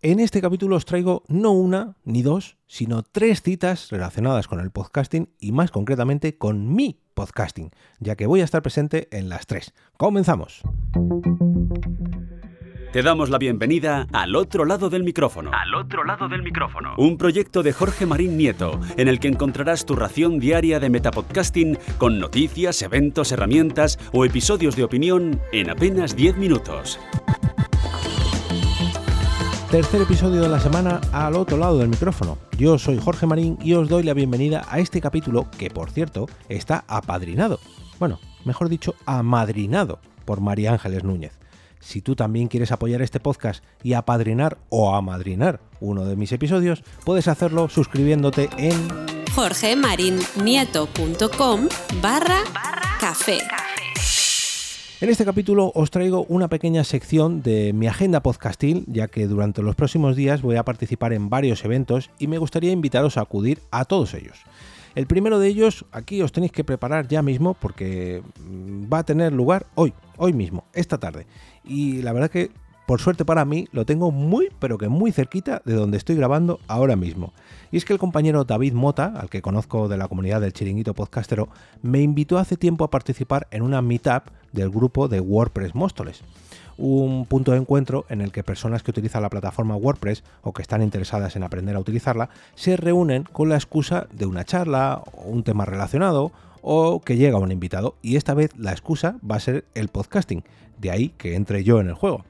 En este capítulo os traigo no una ni dos, sino tres citas relacionadas con el podcasting y más concretamente con mi podcasting, ya que voy a estar presente en las tres. ¡Comenzamos! Te damos la bienvenida al otro lado del micrófono. Al otro lado del micrófono. Un proyecto de Jorge Marín Nieto, en el que encontrarás tu ración diaria de metapodcasting con noticias, eventos, herramientas o episodios de opinión en apenas 10 minutos. Tercer episodio de la semana al otro lado del micrófono. Yo soy Jorge Marín y os doy la bienvenida a este capítulo que, por cierto, está apadrinado. Bueno, mejor dicho, amadrinado por María Ángeles Núñez. Si tú también quieres apoyar este podcast y apadrinar o amadrinar uno de mis episodios, puedes hacerlo suscribiéndote en jorgemarinieto.com barra café. En este capítulo os traigo una pequeña sección de mi agenda podcastil, ya que durante los próximos días voy a participar en varios eventos y me gustaría invitaros a acudir a todos ellos. El primero de ellos, aquí os tenéis que preparar ya mismo porque mm, va a tener lugar hoy, hoy mismo, esta tarde. Y la verdad que, por suerte para mí, lo tengo muy, pero que muy cerquita de donde estoy grabando ahora mismo. Y es que el compañero David Mota, al que conozco de la comunidad del chiringuito podcastero, me invitó hace tiempo a participar en una meetup del grupo de WordPress Móstoles. Un punto de encuentro en el que personas que utilizan la plataforma WordPress o que están interesadas en aprender a utilizarla se reúnen con la excusa de una charla o un tema relacionado o que llega un invitado y esta vez la excusa va a ser el podcasting, de ahí que entre yo en el juego.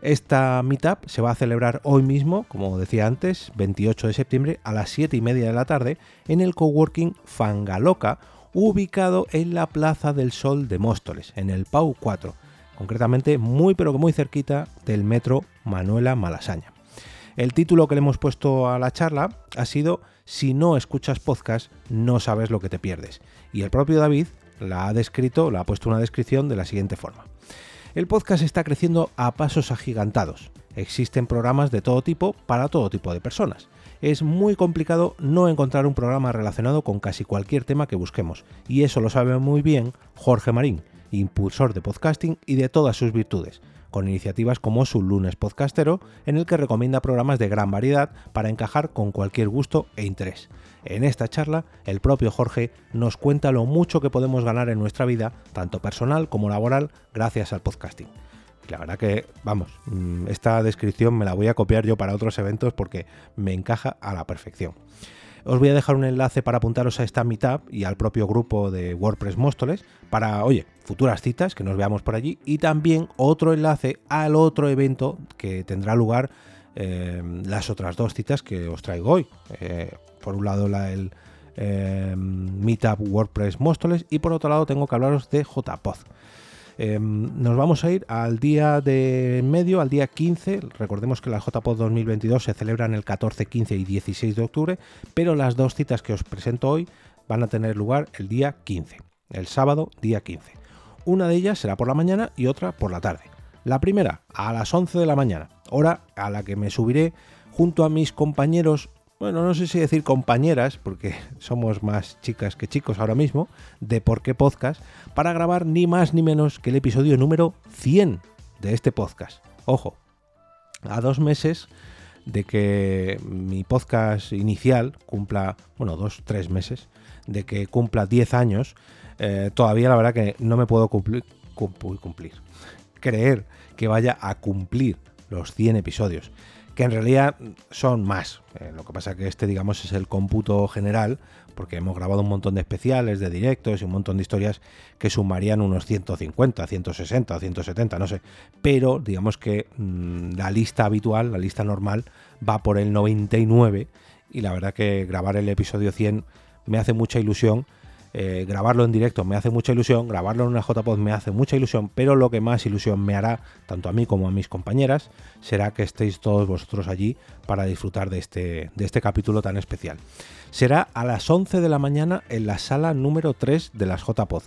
Esta meetup se va a celebrar hoy mismo, como decía antes, 28 de septiembre a las 7 y media de la tarde en el coworking Fangaloca, ubicado en la Plaza del Sol de Móstoles, en el PAU 4, concretamente muy pero que muy cerquita del metro Manuela Malasaña. El título que le hemos puesto a la charla ha sido Si no escuchas podcast, no sabes lo que te pierdes. Y el propio David la ha descrito, la ha puesto una descripción de la siguiente forma. El podcast está creciendo a pasos agigantados. Existen programas de todo tipo para todo tipo de personas. Es muy complicado no encontrar un programa relacionado con casi cualquier tema que busquemos, y eso lo sabe muy bien Jorge Marín, impulsor de podcasting y de todas sus virtudes, con iniciativas como su lunes podcastero, en el que recomienda programas de gran variedad para encajar con cualquier gusto e interés. En esta charla, el propio Jorge nos cuenta lo mucho que podemos ganar en nuestra vida, tanto personal como laboral, gracias al podcasting. La verdad que, vamos, mm, esta descripción me la voy a copiar yo para otros eventos porque me encaja a la perfección. Os voy a dejar un enlace para apuntaros a esta meetup y al propio grupo de WordPress Móstoles para, oye, futuras citas, que nos veamos por allí, y también otro enlace al otro evento que tendrá lugar eh, las otras dos citas que os traigo hoy. Eh, por un lado la, el eh, Meetup WordPress Móstoles y por otro lado tengo que hablaros de JPod. Nos vamos a ir al día de medio, al día 15. Recordemos que la JPod 2022 se celebran el 14, 15 y 16 de octubre, pero las dos citas que os presento hoy van a tener lugar el día 15, el sábado día 15. Una de ellas será por la mañana y otra por la tarde. La primera a las 11 de la mañana, hora a la que me subiré junto a mis compañeros, bueno, no sé si decir compañeras, porque somos más chicas que chicos ahora mismo, de Por qué Podcast, para grabar ni más ni menos que el episodio número 100 de este podcast. Ojo, a dos meses de que mi podcast inicial cumpla, bueno, dos, tres meses, de que cumpla 10 años, eh, todavía la verdad que no me puedo cumplir, cumplir, creer que vaya a cumplir los 100 episodios, que en realidad son más. Eh, lo que pasa que este, digamos, es el cómputo general, porque hemos grabado un montón de especiales, de directos y un montón de historias que sumarían unos 150, 160, 170, no sé. Pero digamos que mm, la lista habitual, la lista normal, va por el 99 y la verdad que grabar el episodio 100 me hace mucha ilusión eh, grabarlo en directo me hace mucha ilusión, grabarlo en una JPod me hace mucha ilusión, pero lo que más ilusión me hará, tanto a mí como a mis compañeras, será que estéis todos vosotros allí para disfrutar de este, de este capítulo tan especial. Será a las 11 de la mañana en la sala número 3 de las JPod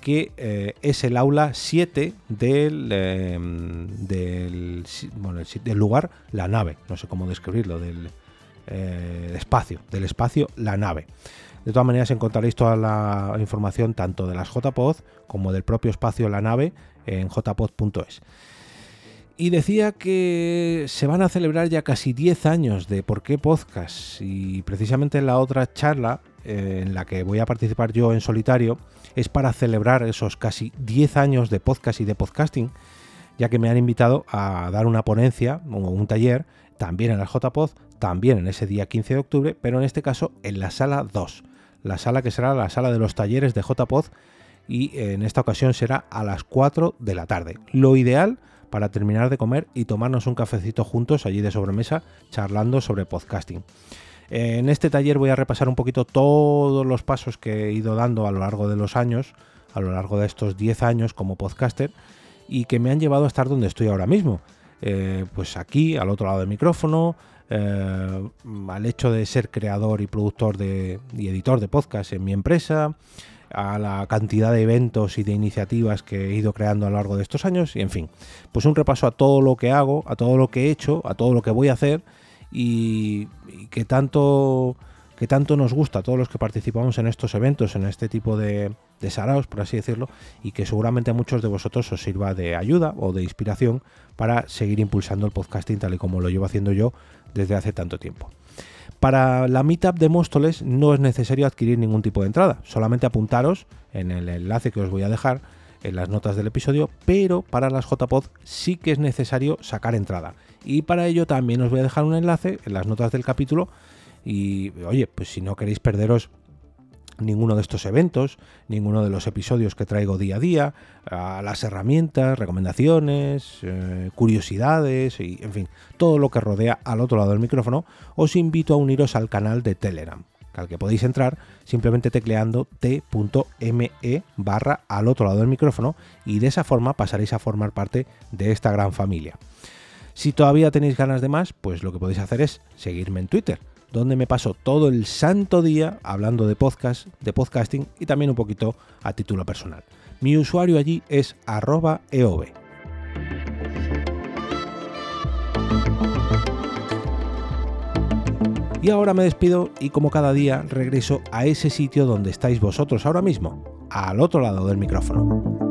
que eh, es el aula 7 del, em, del, lugar, la nave, no sé cómo describirlo, del eh, espacio, del espacio, la nave. De todas maneras encontraréis toda la información tanto de las JPod como del propio espacio la nave en jpod.es. Y decía que se van a celebrar ya casi 10 años de por qué podcast y precisamente en la otra charla eh, en la que voy a participar yo en solitario es para celebrar esos casi 10 años de podcast y de podcasting, ya que me han invitado a dar una ponencia o un taller también en la JPod, también en ese día 15 de octubre, pero en este caso en la sala 2, la sala que será la sala de los talleres de JPod y en esta ocasión será a las 4 de la tarde. Lo ideal para terminar de comer y tomarnos un cafecito juntos allí de sobremesa charlando sobre podcasting. En este taller voy a repasar un poquito todos los pasos que he ido dando a lo largo de los años, a lo largo de estos 10 años como podcaster y que me han llevado a estar donde estoy ahora mismo. Eh, pues aquí, al otro lado del micrófono, eh, al hecho de ser creador y productor de, y editor de podcast en mi empresa, a la cantidad de eventos y de iniciativas que he ido creando a lo largo de estos años y en fin, pues un repaso a todo lo que hago, a todo lo que he hecho, a todo lo que voy a hacer y, que tanto que tanto nos gusta a todos los que participamos en estos eventos, en este tipo de, de saraos, por así decirlo, y que seguramente a muchos de vosotros os sirva de ayuda o de inspiración para seguir impulsando el podcasting tal y como lo llevo haciendo yo desde hace tanto tiempo. Para la Meetup de Móstoles no es necesario adquirir ningún tipo de entrada, solamente apuntaros en el enlace que os voy a dejar en las notas del episodio, pero para las JPod sí que es necesario sacar entrada. Y para ello también os voy a dejar un enlace en las notas del capítulo. Y oye, pues si no queréis perderos ninguno de estos eventos, ninguno de los episodios que traigo día a día, a las herramientas, recomendaciones, eh, curiosidades y, en fin, todo lo que rodea al otro lado del micrófono, os invito a uniros al canal de Telegram, al que podéis entrar simplemente tecleando t.me barra al otro lado del micrófono y de esa forma pasaréis a formar parte de esta gran familia. Si todavía tenéis ganas de más, pues lo que podéis hacer es seguirme en Twitter donde me paso todo el santo día hablando de podcast, de podcasting y también un poquito a título personal. Mi usuario allí es arroba eov. Y ahora me despido y como cada día regreso a ese sitio donde estáis vosotros ahora mismo, al otro lado del micrófono.